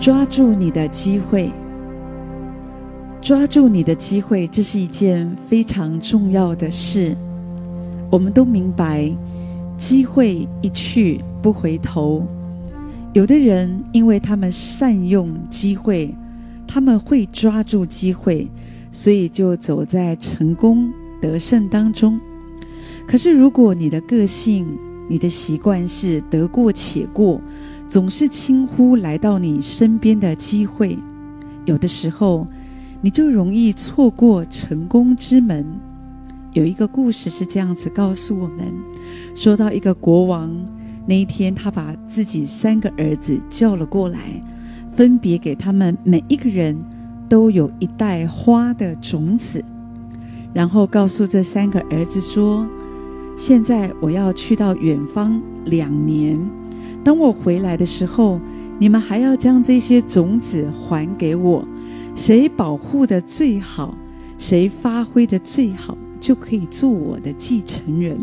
抓住你的机会，抓住你的机会，这是一件非常重要的事。我们都明白，机会一去不回头。有的人因为他们善用机会，他们会抓住机会，所以就走在成功得胜当中。可是，如果你的个性、你的习惯是得过且过，总是轻忽来到你身边的机会，有的时候你就容易错过成功之门。有一个故事是这样子告诉我们：说到一个国王，那一天他把自己三个儿子叫了过来，分别给他们每一个人都有一袋花的种子，然后告诉这三个儿子说：“现在我要去到远方两年。”当我回来的时候，你们还要将这些种子还给我。谁保护得最好，谁发挥得最好，就可以做我的继承人。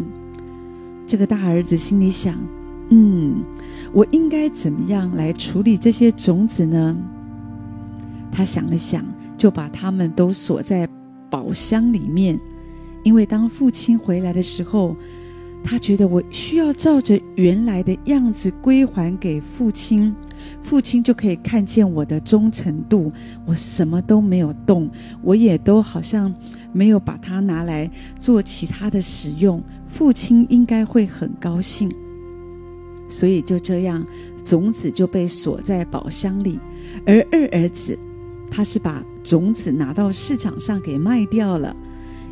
这个大儿子心里想：嗯，我应该怎么样来处理这些种子呢？他想了想，就把它们都锁在宝箱里面，因为当父亲回来的时候。他觉得我需要照着原来的样子归还给父亲，父亲就可以看见我的忠诚度。我什么都没有动，我也都好像没有把它拿来做其他的使用，父亲应该会很高兴。所以就这样，种子就被锁在宝箱里。而二儿子，他是把种子拿到市场上给卖掉了，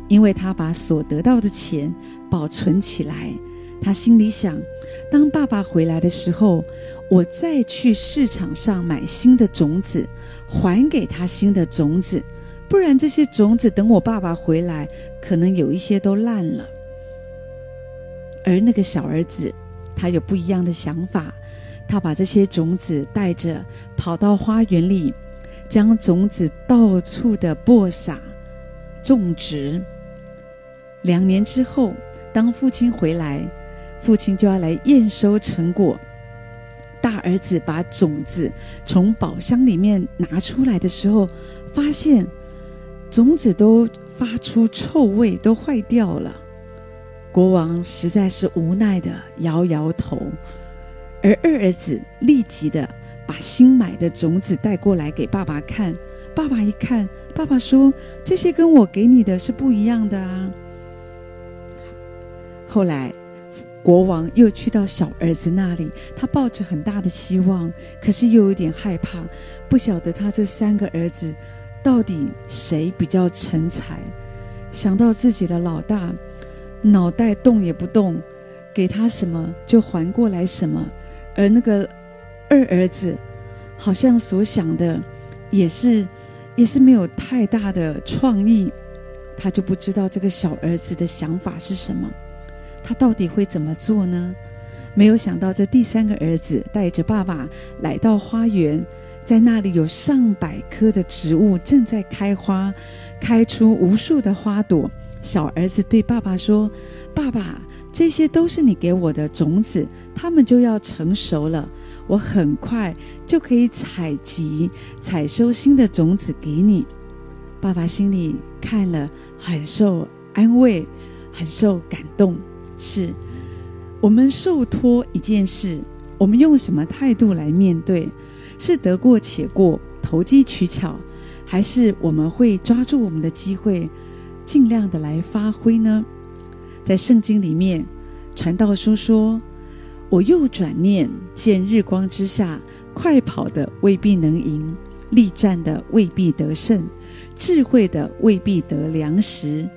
因为他把所得到的钱。保存起来，他心里想：当爸爸回来的时候，我再去市场上买新的种子，还给他新的种子。不然这些种子等我爸爸回来，可能有一些都烂了。而那个小儿子，他有不一样的想法，他把这些种子带着跑到花园里，将种子到处的播撒、种植。两年之后。当父亲回来，父亲就要来验收成果。大儿子把种子从宝箱里面拿出来的时候，发现种子都发出臭味，都坏掉了。国王实在是无奈的摇摇头，而二儿子立即的把新买的种子带过来给爸爸看。爸爸一看，爸爸说：“这些跟我给你的是不一样的啊。”后来，国王又去到小儿子那里，他抱着很大的希望，可是又有点害怕，不晓得他这三个儿子到底谁比较成才。想到自己的老大，脑袋动也不动，给他什么就还过来什么，而那个二儿子好像所想的也是也是没有太大的创意，他就不知道这个小儿子的想法是什么。他到底会怎么做呢？没有想到，这第三个儿子带着爸爸来到花园，在那里有上百棵的植物正在开花，开出无数的花朵。小儿子对爸爸说：“爸爸，这些都是你给我的种子，它们就要成熟了，我很快就可以采集、采收新的种子给你。”爸爸心里看了，很受安慰，很受感动。是，我们受托一件事，我们用什么态度来面对？是得过且过、投机取巧，还是我们会抓住我们的机会，尽量的来发挥呢？在圣经里面，传道书说：“我又转念见日光之下，快跑的未必能赢，力战的未必得胜，智慧的未必得粮食，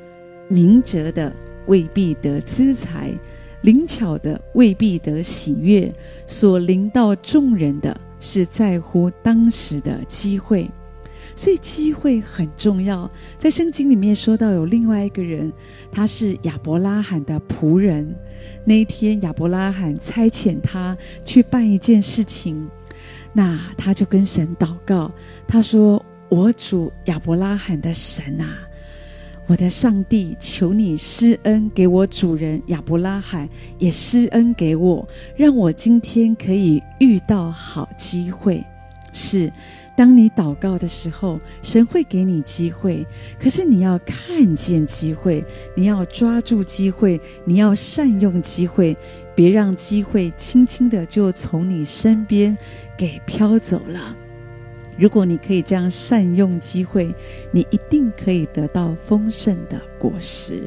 明哲的。”未必得资财，灵巧的未必得喜悦，所临到众人的是在乎当时的机会，所以机会很重要。在圣经里面说到有另外一个人，他是亚伯拉罕的仆人。那一天亚伯拉罕差遣他去办一件事情，那他就跟神祷告，他说：“我主亚伯拉罕的神啊。”我的上帝，求你施恩给我主人亚伯拉罕，也施恩给我，让我今天可以遇到好机会。是，当你祷告的时候，神会给你机会，可是你要看见机会，你要抓住机会，你要善用机会，别让机会轻轻的就从你身边给飘走了。如果你可以这样善用机会，你一定可以得到丰盛的果实。